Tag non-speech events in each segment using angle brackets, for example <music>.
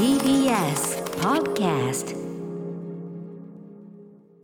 TBS Podcast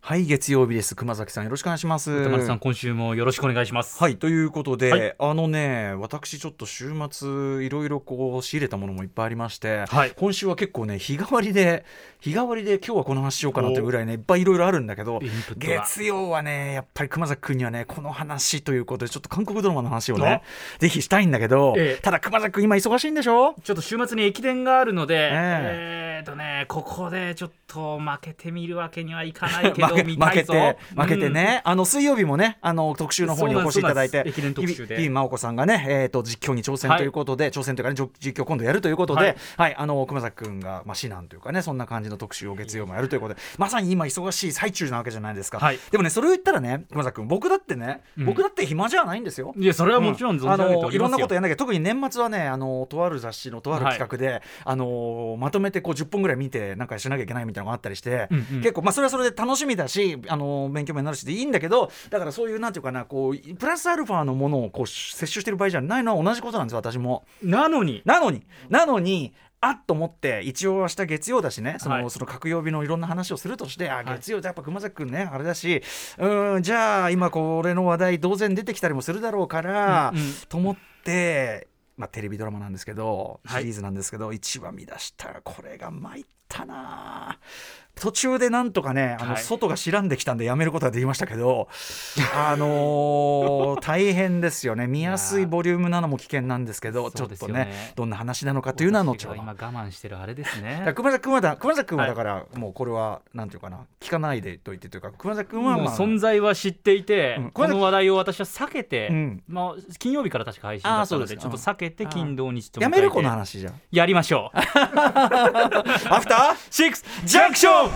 はい月曜日です。熊崎さんよろしくお願いします。歌丸さん今週もよろしくお願いします。はいということで、はい。あのね私ちょっと週末いろいろこう仕入れたものもいっぱいありまして、はい。今週は結構ね日替わりで日替わりで今日はこの話しようかなというぐらいねいっぱいいろいろあるんだけど月曜はねやっぱり熊崎君にはねこの話ということでちょっと韓国ドラマの話をねぜひしたいんだけど、ええ。ただ熊崎君今忙しいんでしょ？ちょっと週末に駅伝があるのでええ。ーとねここでちょっと負けてみるわけにはいかないけど <laughs> 負けて負けてね、あの水曜日もねあの特集の方にお越しいただいて駅伝特集で。日々真央子さんがね、えー、と実況に挑戦ということで、挑戦というかね実況今度やるということで、ははいいあの熊崎君が、まあ、指南というかねそんな感じの特集を月曜もやるということでまさに今忙しい最中なわけじゃないですか、はい。でもねそれを言ったらね熊崎君僕だってね、うん。僕だって暇じゃないんですよ。いやそれはもちろん存じ上げておりますよ、あのいろんなことやんなきゃ特に年末はねあのとある雑誌のとある企画で、あのまとめてこう10本ぐらい見てなんかしなきゃいけないみたいなのがあったりして、うんうん。結構まあそれはそれで楽しみだしあの勉強になるしでいいんだけどだからそういうなんていうかなこうプラスアルファのものをこう摂取してる場合じゃないのは同じことなんですよ私も。なのに？なのに。なのにあっと思って一応明日月曜だしねその,、はい。その各曜日のいろんな話をするとしてあはい。月曜ってやっぱ熊崎君ねあれだしうんじゃあ今これの話題当然出てきたりもするだろうから、うんうん。と思って。まあ、テレビドラマなんですけどはい。シリーズなんですけど、一話見出したらこれが参ったな。途中でなんとかねあのはい。外が白んできたんでやめることができましたけど、<laughs> あのー大変ですよね。見やすいボリュームなのも危険なんですけどちょっとねどんな話なのかというのは後ほど今我慢してるあれですね。<laughs> 熊崎君はだ熊崎君ははいだからもうこれはなんていうかな聞かないでと言ってというか熊崎君はまあ存在は知っていて、うん。この話題を私は避けて、うん。まあ、金曜日から確か配信だったのでちょっと避けて金土日とやめるこの話じゃん。やりましょう。<laughs> アフターシックスジャンクション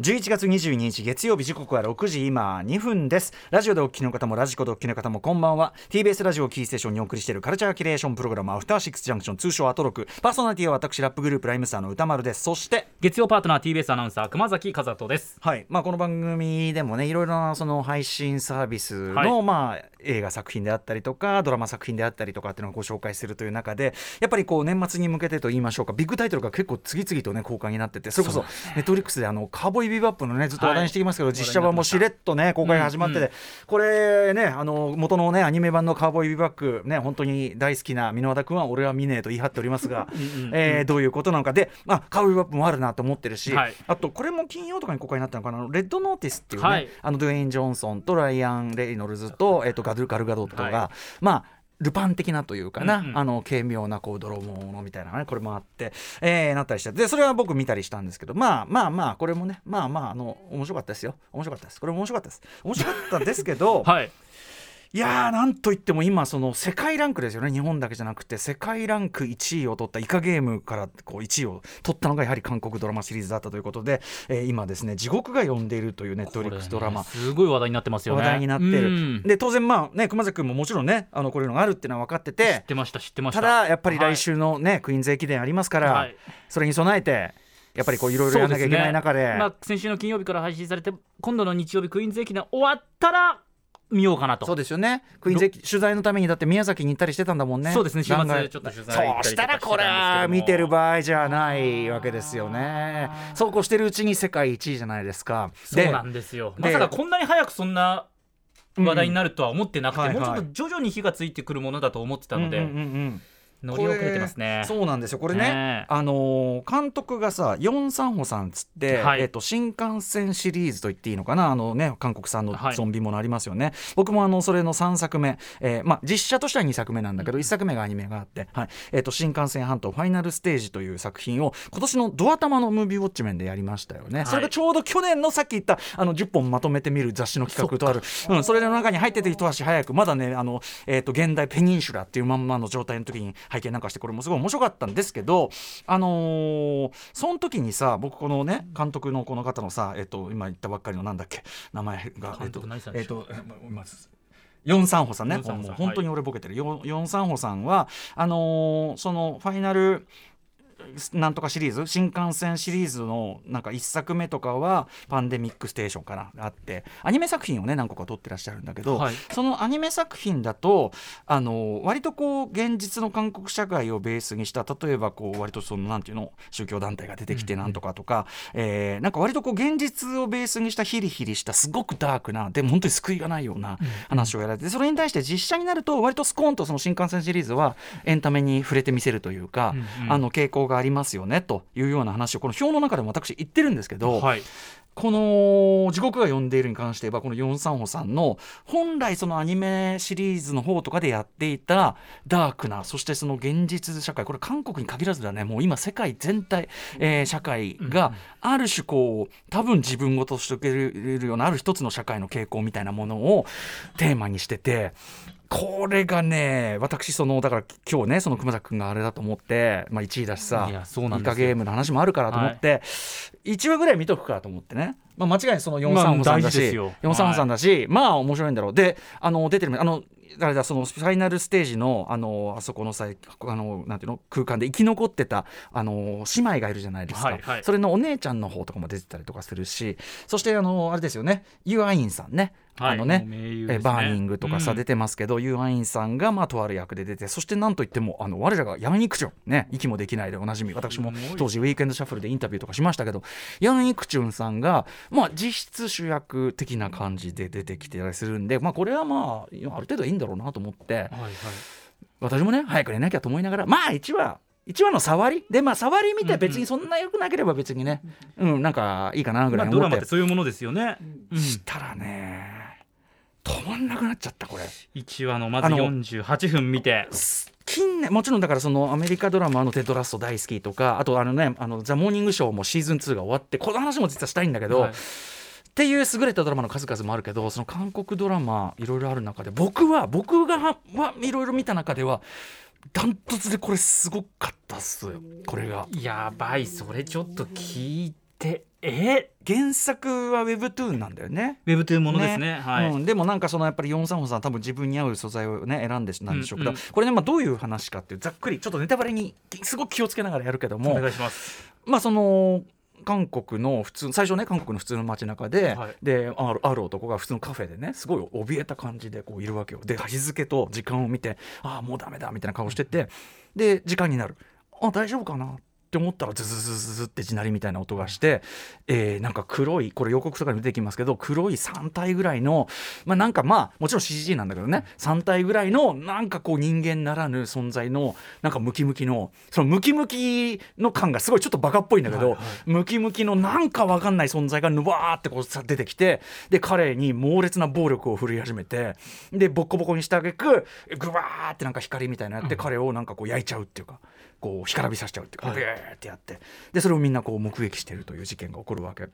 11月22日月曜日時刻は6時今2分です。ラジオでお聞きの方もラジコでお聞きの方もこんばんは。TBS ラジオをキーステーションにお送りしているカルチャーキュレーションプログラムアフターシックスジャンクション通称アトロクパーソナリティは私ラップグループライムスターの歌丸です。そして月曜パートナー TBS アナウンサー熊崎和人です。はい。まあ、この番組でもねいろいろなその配信サービスの、はい。まあ、映画作品であったりとかドラマ作品であったりとかっていうのをご紹介するという中でやっぱりこう年末に向けてと言いましょうかビッグタイトルが結構次々とね公開になっててそれこそネットフリックスであのカーボーイビバップのねずっと話題にしてきますけど、はい。実写版もしれっとね公開が始まってて、うんうんこれねあの元のねアニメ版のカーボーイビバップね本当に大好きな箕輪田君は俺は見ねえと言い張っておりますが、うんうんうんえーどういうことなのか。で、まあ、カーボーイビバップもあるなと思ってるし、はい。あとこれも金曜とかに公開になったのかな？レッドノーティスっていうね、はい。あのドゥエイン・ジョンソンとライアン・レイノルズと,、えっとガドゥガルガドットが、はまあルパン的なというかな、うんうん。あの軽妙なこう泥棒みたいなねこれもあって、えーなったりして。でそれは僕見たりしたんですけどまあまあまあこれもねまあまああの面白かったですよ。面白かったです。これも面白かったです。面白かったですけど、<laughs> はいいやーなんといっても今その世界ランクですよね。日本だけじゃなくて世界ランク1位を取ったイカゲームからこう1位を取ったのがやはり韓国ドラマシリーズだったということで、えー今ですね地獄が呼んでいるというネットフリックスドラマねすごい話題になってますよね。話題になってうるん。で当然まあね熊崎君ももちろんねあのこういうのがあるっていうのは分かって知っててました知ってました。ただやっぱり来週のね、クイーンズ駅伝ありますから、はい。それに備えてやっぱりこういろいろやらなきゃいけない中で。まあ、先週の金曜日から配信されて今度の日曜日クイーンズ駅伝終わったら見ようかなと。そうですよね。クイーンズ駅取材のためにだって宮崎に行ったりしてたんだもんね。そうですね。週末ちょっと取材そうしたらこれは見てる場合じゃないわけですよね。そうこうしてるうちに世界一位じゃないですか。そうなんですよ。でまさかこんなに早くそんな話題になるとは思ってなくて、もうちょっと徐々に火がついてくるものだと思ってたので、うんうんうんうん乗り遅れてますね。そうなんですよ。これねねえ。あのー監督がさヨン・サンホさんっつって、はい。えっと新幹線シリーズと言っていいのかな？あのね韓国産のはい。ゾンビものありますよね、僕もあのそれの3作目、えーまあ、実写としては2作目なんだけど、1作目がアニメがあって、はい。えっと新幹線半島ファイナルステージという作品を今年のドア玉のムービーウォッチメンでやりましたよね、い。それがちょうど去年のさっき言ったあの10本まとめてみる雑誌の企画とあるそ,、うん、それの中に入ってて一足早くまだねあの、えっと現代ペニンシュラっていうまんまの状態の時に拝見なんかしてこれもすごい面白かったんですけどあのーその時にさ僕このね監督のこの方のさ、えっと今言ったばっかりのなんだっけ名前がえっとえっとヨン・サンホさんね本当に俺ボケてる、ヨンヨン・サンホさんはあのーそのファイナルなんとかシリーズ？新幹線シリーズのなんか1作目とかは「パンデミックステーション」かなあって。アニメ作品をね何個か撮ってらっしゃるんだけど、はい。そのアニメ作品だとあの割とこう現実の韓国社会をベースにした例えばこう割とそのなんていうの宗教団体が出てきてなんとかとか、えーなんか割とこう現実をベースにしたヒリヒリしたすごくダークなでも本当に救いがないような話をやられてそれに対して実写になると割とスコーンとその新幹線シリーズはエンタメに触れてみせるというか、うんうん。あの傾向がありますよねというような話をこの表の中でも私言ってるんですけど、はいこの「地獄が呼んでいる」に関して言えばこのヨン・サンホさんの本来そのアニメシリーズの方とかでやっていたダークなそしてその現実社会これ韓国に限らずだねもう今世界全体、えー社会がある種こう多分自分ごとして受けるようなある一つの社会の傾向みたいなものをテーマにしてて。これがね私そのだから今日ねその熊崎君があれだと思って、まあ、1位だしさいやそうなんイカゲームの話もあるからと思って、1話ぐらい見とくかと思ってね、まあ、間違いないその4三歩さんだし、すよ。4三歩さんだし、まあ面白いんだろう。であの出てるあの誰だそのファイナルステージのあのあそこのさあのなんていうの空間で生き残ってたあの姉妹がいるじゃないですか、はいはい。それのお姉ちゃんの方とかも出てたりとかするしそしてあのあれですよねユアインさんね。はい。あのねもう名優ですね。えバーニングとかさ、うん。出てますけどユアインさんがまあとある役で出てそしてなんといってもあの我らがヤン・イクチュンね息もできないでおなじみ私も当時ウィークエンドシャッフルでインタビューとかしましたけどヤン・イクチュンさんがまあ実質主役的な感じで出てきてたりするんでまあこれはまあある程度いいんだろうなと思って。はいはい。私もね早く寝なきゃと思いながらまあ1話1話の触り。でまあ触り見て別にそんな良くなければ別にねうんなんかいいかなぐらまあドラいに思ってマってそういうものですよね、うん、したらね止まんなくなっちゃったこれ。1話のまずあの48分見て。近年もちろんだからそのアメリカドラマのテッドラスト大好きとかあとあのねあのザ・モーニングショーもシーズン2が終わってこの話も実はしたいんだけど、はいっていう優れたドラマの数々もあるけどその韓国ドラマいろいろある中で僕は僕がはいろいろ見た中ではダントツでこれすごかったっすよ。これが。やばい。それちょっと聞いて。え？原作は Webtoon なんだよね。ウェブトゥーものですね。はい、うん、でもなんかそのやっぱりヨン・サンホさん多分自分に合う素材をね選んでなんでしょうけど、うん。うんこれねまあどういう話かっていうざっくりちょっとネタバレにすごく気をつけながらやるけどおも願いします。まあその韓国の普通最初ね韓国の普通の街中で、はい。であるある男が普通のカフェでねすごい怯えた感じでこういるわけよ。で日付と時間を見てああもうダメだみたいな顔しててで時間になる。あ大丈夫かなって思ったらズズズズズって地鳴りみたいな音がして、えーなんか黒いこれ予告とかにも出てきますけど黒い3体ぐらいのまあなんかまあもちろん CG なんだけどね。3体ぐらいのなんかこう人間ならぬ存在のなんかムキムキのそのムキムキの感がすごいちょっとバカっぽいんだけど、はいはい。ムキムキのなんかわかんない存在がぬわーってこうさ出てきてで彼に猛烈な暴力を振るい始めてでボッコボコにしたあげくぐわーってなんか光みたいなって、彼をなんかこう焼いちゃうっていうかこう干からびさせちゃうっていうか、はい。ビューってやって。でそれをみんなこう目撃してるという事件が起こるわけ。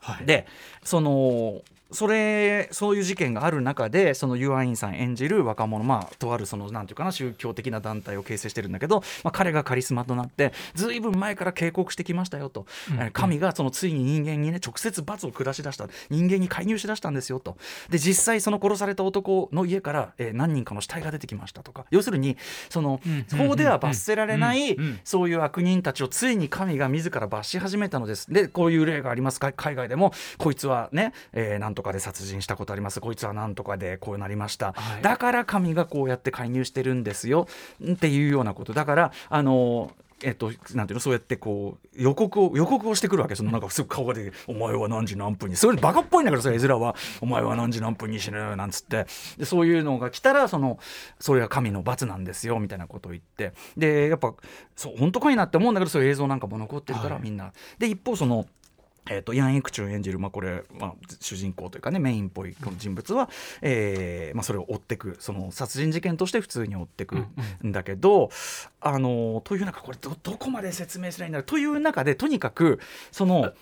はい。でそのそれそういう事件がある中でそのユアインさん演じる若者まあとあるそのなんていうかな宗教的な団体を形成してるんだけど、まあ、彼がカリスマとなってずいぶん前から警告してきましたよと、うん。えー神がそのついに人間にね直接罰を下し出した。人間に介入しだしたんですよと。で実際その殺された男の家から、えー何人かの死体が出てきましたとか。要するにそのうん法では罰せられないそういう悪人たちをついに神が自ら罰し始めたのです。でこういう例があります。か海外でもこいつはね、えーなんとかで殺人したことあります。こいつはなんとかでこうなりました、はい。だから神がこうやって介入してるんですよ。っていうようなこと。だからあのえっと、なんていうの？そうやってこう予告を予告をしてくるわけそのなんかすぐ顔が出て「お前は何時何分に」そういうのバカっぽいんだけどそれ絵面は「お前は何時何分に死ぬ」なんつって。でそういうのが来たらそのそれが神の罰なんですよ。みたいなことを言って。でやっぱそう本当かいなって思うんだけどそういう映像なんかも残ってるから、はい。みんな。で一方そのえー、とヤン・エクチュン演じる、まあ、これ、まあ、主人公というかねメインっぽいこの人物は、えーまあ、それを追ってくその殺人事件として普通に追ってくんだけど、あのというなんかこれどどこまで説明すればいいんだろうという中でとにかくその。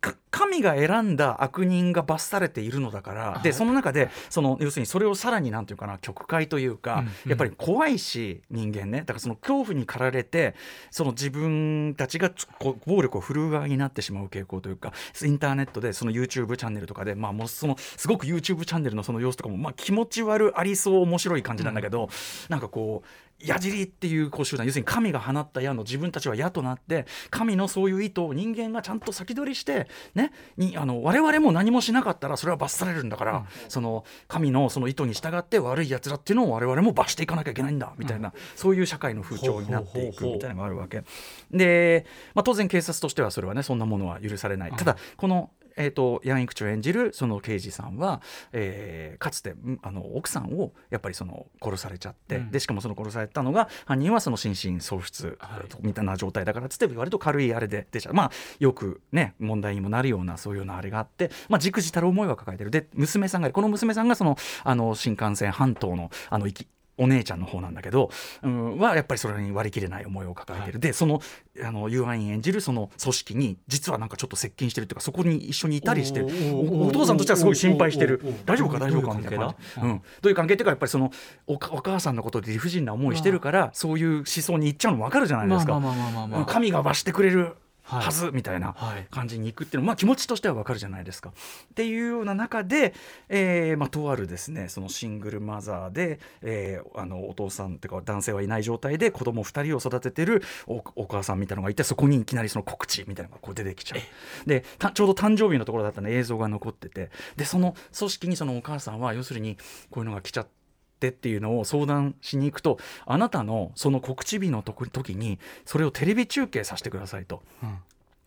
か神が選んだ悪人が罰されているのだから、でその中でその要するにそれをさらになんていうかな曲解というか、うんうん。やっぱり怖いし人間ね。だからその恐怖に駆られてその自分たちが暴力を振るう側になってしまう傾向というかインターネットでその YouTube チャンネルとかでまあもうそのすごく YouTube チャンネルのその様子とかもまあ気持ち悪ありそう面白い感じなんだけど、なんかこう矢尻っていうこう集団要するに神が放った矢の自分たちは矢となって神のそういう意図を人間がちゃんと先取りしてねにあの我々も何もしなかったらそれは罰されるんだから、その神のその意図に従って悪いやつらっていうのを我々も罰していかなきゃいけないんだみたいな、そういう社会の風潮になっていくみたいなのがあるわけ。で、まあ、当然警察としてはそれはねそんなものは許されない、ただこのえーと、ヤン・イクチョ演じるその刑事さんは、えーかつてんあの奥さんをやっぱりその殺されちゃって、うん。でしかもその殺されたのが犯人はその心身喪失はい。みたいな状態だからっつって割と軽いあれで出ちゃうまあよくね問題にもなるようなそういうようなあれがあってまあ忸怩たる思いは抱えてる。で娘さんがこの娘さんがそのあの新幹線半島のあの行きお姉ちゃんの方なんだけど、うん、はやっぱりそれに割り切れない思いを抱えてる、でそのあのユーアイン演じるその組織に実はなんかちょっと接近してるっていうかそこに一緒にいたりしてお父さんとしてはすごい心配してる。大丈夫か大丈夫かみたいなういう関係だうん、どういう関係っていうかやっぱりそのお母さんのことで理不尽な思いしてるからそういう思想に行っちゃうの分かるじゃないですか、神が罰してくれるはずみたいなはい感じに行くっていうのは、まあ、気持ちとしてはわかるじゃないですか。っていうような中で、えーまあ、とあるですねそのシングルマザーで、えーあのお父さんっていうか男性はいない状態で子供2人を育ててるおお母さんみたいなのがいてそこにいきなりその告知みたいなのがこう出てきちゃう。でたちょうど誕生日のところだったんで映像が残っててでその組織にそのお母さんは要するにこういうのが来ちゃって。っていうのを相談しに行くとあなたのその告知日の時にそれをテレビ中継させてくださいと。で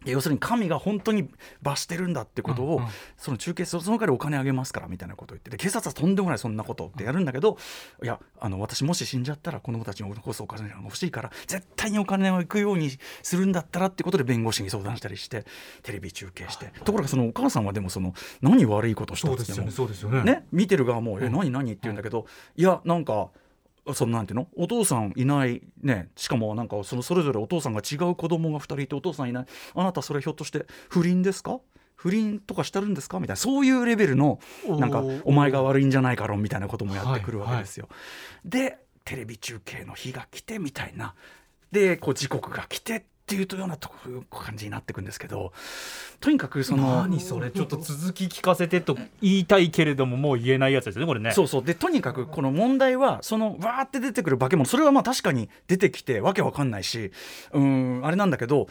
要するに神が本当に罰してるんだってことを、その中継そその代わりお金あげますからみたいなことを言ってで警察はとんでもないそんなことってやるんだけど、いやあの私もし死んじゃったら子供たちに残すお金が欲しいから絶対にお金を行くようにするんだったらってことで弁護士に相談したりしてテレビ中継してところがそのお母さんはでもその何悪いことしたてもそうですよねね、見てる側も「えうん何何?」って言うんだけど、いやなんかそのなんていうの？お父さんいない。ね。しかもなんかそのそれぞれお父さんが違う子供が2人いてお父さんいない。あなたそれひょっとして不倫ですか？不倫とかしてるんですか？みたいな。そういうレベルのなんかお前が悪いんじゃないか論みたいなこともやってくるわけですよ。でテレビ中継の日が来てみたいな。でこう時刻が来てっていうようなとこ感じになっていくんですけどとにかくその何それちょっと続き聞かせてと言いたいけれどももう言えないやつですよねこれね。そうそう。でとにかくこの問題はそのわーって出てくる化け物それはまあ確かに出てきてわけわかんないしうーんあれなんだけど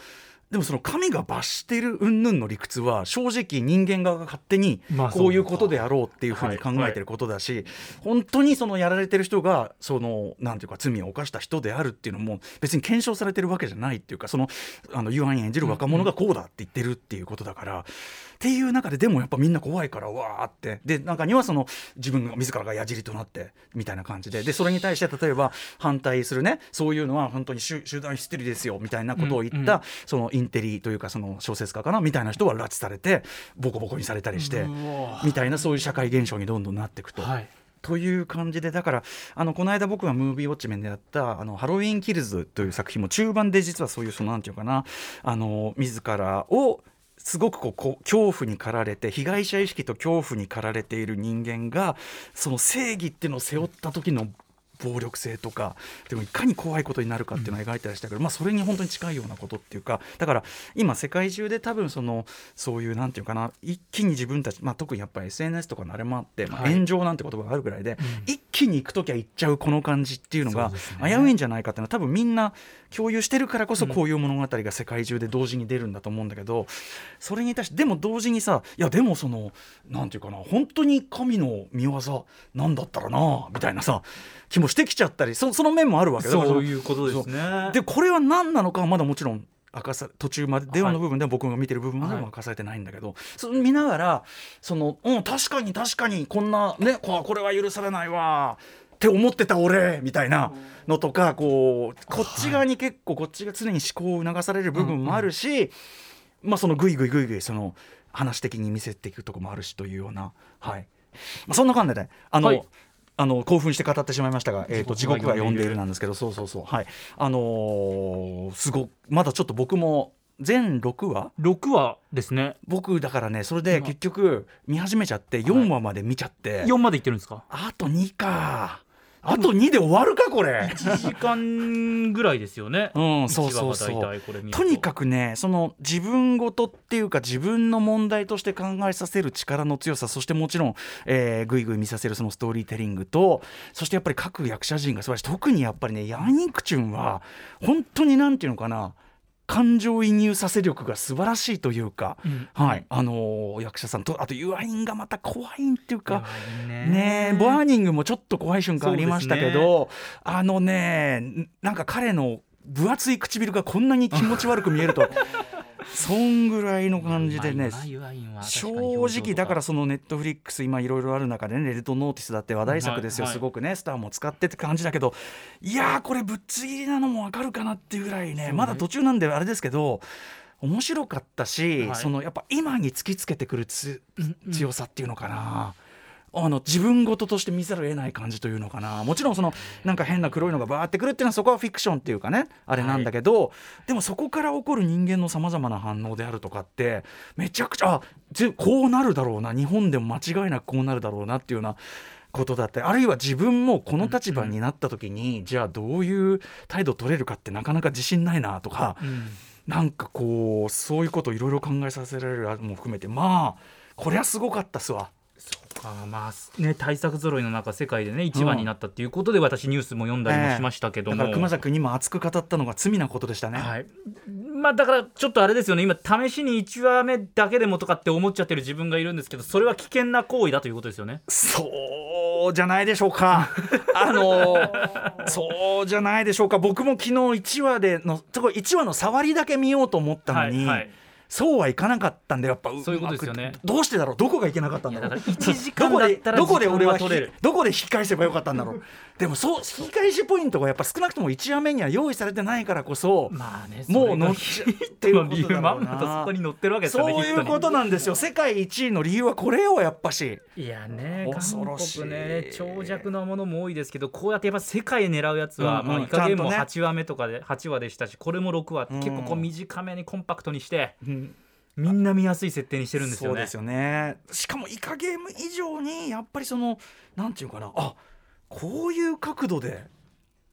でもその神が罰している云々の理屈は正直人間側が勝手にまあこういうことであろうっていうふうに考えてることだし、本当にそのやられてる人がそのなんていうか罪を犯した人であるっていうのも別に検証されてるわけじゃないっていうかそのあのユアン演じる若者がこうだって言ってるっていうことだから、っていう中ででもやっぱみんな怖いからわーって。で中にはその自分が自らが矢尻となってみたいな感じで。でそれに対して例えば反対するねそういうのは本当に集集団ヒステリーですよみたいなことを言った、うんうん。そのインテリというかその小説家かなみたいな人は拉致されてボコボコにされたりしてみたいなそういう社会現象にどんどんなっていくと。はい。という感じでだからあのこの間僕がムービーウォッチメンでやった「あのハロウィン・キルズ」という作品も中盤で実はそういうそのなんていうかなあの自らをすごくこう恐怖に駆られて被害者意識と恐怖に駆られている人間がその正義っていうのを背負った時の暴力性とかでもいかに怖いことになるかっていうのを描いてらしたけど、まあ、それに本当に近いようなことっていうかだから今世界中で多分そのそういうなんていうかな一気に自分たち、まあ、特にやっぱり SNS とかのあれもあって、まあ、はい。炎上なんて言葉があるぐらいで、一気に行く時は行っちゃうこの感じっていうのが危ういんじゃないかっていうのは多分みんな共有してるからこそこういう物語が世界中で同時に出るんだと思うんだけどそれに対してでも同時にさいやでもそのなんていうかな本当に神の見業なんだったらなみたいなさ気もしてきちゃったりそその面もあるわけ。だからそういうことですね。でこれは何なのかはまだもちろん明かさ途中まで電話の部分で僕が見てる部分までも明かされてないんだけど、それ見ながらその、うん、確かに確かにこんなねここれは許されないわって思ってた俺みたいなのとかこうこっち側に結構こっちが常に思考を促される部分もあるし、まあそのグイグイグイグイその話的に見せていくとこもあるしというような。はい、まあ、そんな感じであの、はいあの興奮して語ってしまいましたが、えー、と地地獄が呼んでいるるなんですけどそうそうそう。はい。あのーすごまだちょっと僕も全6話？6話ですね。僕だからねそれで結局見始めちゃって4話まで見ちゃって、4までいってるんですか？あと2かあと2で終わるかこれ。1時間ぐらいですよね。うんそうそうそう。とにかくねその自分事っていうか自分の問題として考えさせる力の強さそしてもちろん、えー、ぐいぐい見させるそのストーリーテリングとそしてやっぱり各役者陣が素晴らしい。特にやっぱりねヤン・イクチュンは本当になんていうのかな感情移入させ力が素晴らしいというか、うん。はい。あのー役者さんとあとユアインがまた怖いんっていうか。ね。ねえボアーニングもちょっと怖い瞬間ありましたけど、あのねなんか彼の分厚い唇がこんなに気持ち悪く見えるとそんぐらいの感じでね正直だからそのネットフリックス今いろいろある中でねレッドノーティスだって話題作ですよ、すごくねスターも使ってって感じだけどいやーこれぶっちぎりなのもわかるかなっていうぐらいねね。まだ途中なんであれですけど面白かったし、はい。そのやっぱ今に突きつけてくる強さっていうのかな。あの自分事として見ざるを得ない感じというのかな。もちろんそのなんか変な黒いのがバーってくるっていうのはそこはフィクションっていうかね。あれなんだけど、でもそこから起こる人間のさまざまな反応であるとかってめちゃくちゃあぜこうなるだろうな。日本でも間違いなくこうなるだろうなっていうようなことだって。あるいは自分もこの立場になった時に、じゃあどういう態度取れるかってなかなか自信ないなとか、うん。なんかこうそういうことをいろいろ考えさせられるも含めてまあこりゃすごかったっすわ。あまあね対策揃いの中世界でね一番になったっていうことで私ニュースも読んだりもしましたけども、だから熊崎君にも熱く語ったのが罪なことでしたね。はい、まあだからちょっとあれですよね今試しに1話目だけでもとかって思っちゃってる自分がいるんですけどそれは危険な行為だということですよね。そうじゃないでしょうか。<laughs> あのそうじゃないでしょうか。僕も昨日1話でのそこ1話の触りだけ見ようと思ったのに、はいはいそうはいかなかったんでやっぱそういうことですよね。どうしてだろう。どこがいけなかったんだろう。だ1時間だったらどこで俺はどこで引き返せばよかったんだろう。でもそう引き返しポイントがやっぱ少なくとも1話目には用意されてないからこそ、まあねもう乗っっていう理由まんまとそこに載ってるわけですよね。そういうことなんですよ。世界一位の理由はこれよやっぱし。いやね恐ろしい。韓国ね長尺なものも多いですけどこうやってやっぱ世界狙うやつは、うんうん。まあ、イカゲームもちゃんとね8話目とかで8話でしたしこれも6話、うん結構こう短めにコンパクトにしてうんみんな見やすい設定にしてるんですよね。そうですよね。しかもイカゲーム以上にやっぱりそのなんていうかな。あこういう角度で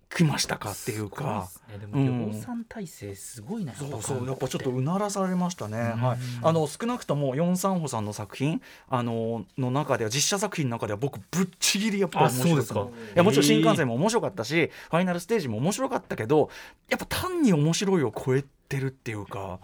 来ましたかっていうか。ですね、うんでも量産体制すごいな、そうそう。やっぱちょっと韓うならされましたね、うん。はい、あの少なくともヨン・サンホさんの作品あのの中では実写作品の中では僕ぶっちぎりやっぱり面白いあそうですかいやもちろん新幹線も面白かったし、ファイナルステージも面白かったけどやっぱ単に面白いを超えてるっていうか。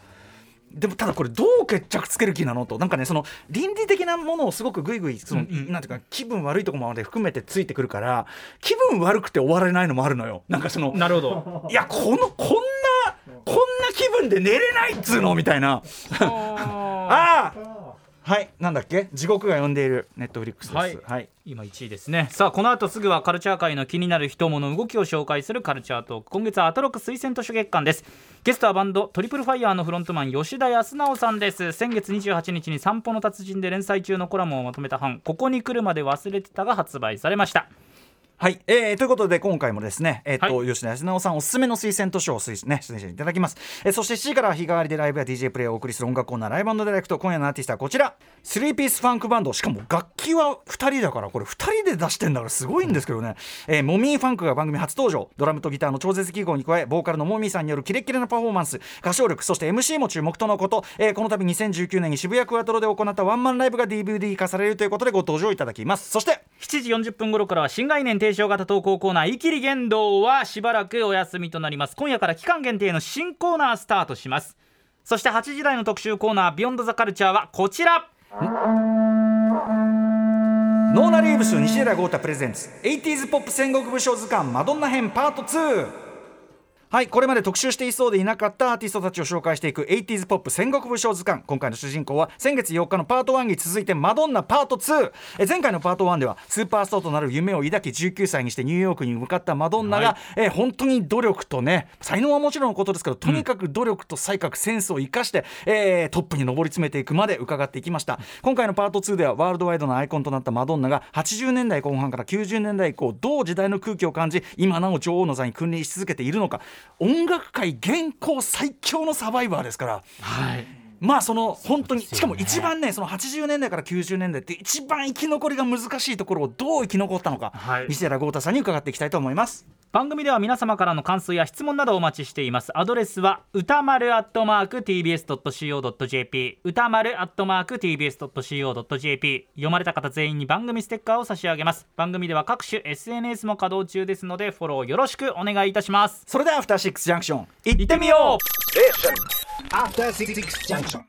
でもただこれどう決着つける気なのと。なんかねその倫理的なものをすごくグイグイその、うんうん。なんていうか気分悪いところまで含めてついてくるから気分悪くて終われないのもあるのよ。なんかその国なるほど。いやこのこんなこんな気分で寝れないっつうのみたいな。あ <laughs> あはいなんだっけ？地獄が呼んでいるネットフリックスです。はい。はい、今1位ですね。さあこの後すぐはカルチャー界の気になる人物動きを紹介するカルチャートーク。今月はアトロック推薦図書月間です。ゲストはバンドトリプルファイヤーのフロントマン吉田靖直さんです。先月28日に散歩の達人で連載中のコラムをまとめた本ここに来るまで忘れてたが発売されましたはい、えー、ということで今回もですね、えーと吉田靖直さんおすすめの推薦図書を推、ね、出演していただきます、えーそして7時からは日替わりでライブや DJ プレイをお送りする音楽コーナーライブディレクト今夜のアーティストはこちら。スリーピースファンクバンドしかも楽器は2人だからこれ2人で出してんだからすごいんですけどね、えーモミーファンクが番組初登場。ドラムとギターの超絶技巧に加えボーカルのモミーさんによるキレッキレなパフォーマンス。歌唱力そして MC も注目とのこと、えーこの度2019年に渋谷クワトロで行った。ワンマンライブが DVD 化されるということでご登場いただきます。そして7時40分頃からは新概念提唱型投稿コーナー「イキリ言動」はしばらくお休みとなります。今夜から期間限定の新コーナースタートします。そして8時台の特集コーナー「ビヨンドザカルチャーはこちら。ノーナ・リーブス西寺豪太プレゼンツ。80s ポップ戦国武将図鑑マドンナ編パート2はいこれまで特集していそうでいなかったアーティストたちを紹介していく 80s ポップ戦国武将図鑑。今回の主人公は先月4日のパート1に続いてマドンナパート2え前回のパート1ではスーパースターとなる夢を抱き19歳にしてニューヨークに向かったマドンナが、はい。え本当に努力とね才能はもちろんのことですけどとにかく努力と才覚センスを生かして、えートップに上り詰めていくまで伺っていきました。今回のパート2ではワールドワイドなアイコンとなったマドンナが80年代後半から90年代以降どう時代の空気を感じ今なお女王の座に君臨し続けているのか音楽界現行最強のサバイバーですから。はい。まあその本当にしかも一番ねその80年代から90年代って一番生き残りが難しいところをどう生き残ったのか、はい。西寺豪太さんに伺っていきたいと思います番組では皆様からの感想や質問などお待ちしています。アドレスは歌丸アットマーク TBS.CO.JP 歌丸アットマーク TBS.CO.JP 読まれた方全員に番組ステッカーを差し上げます。番組では各種 SNS も稼働中ですのでフォローよろしくお願いいたします。それではアフターシックスジャンクション行ってみよう。After Six Junction.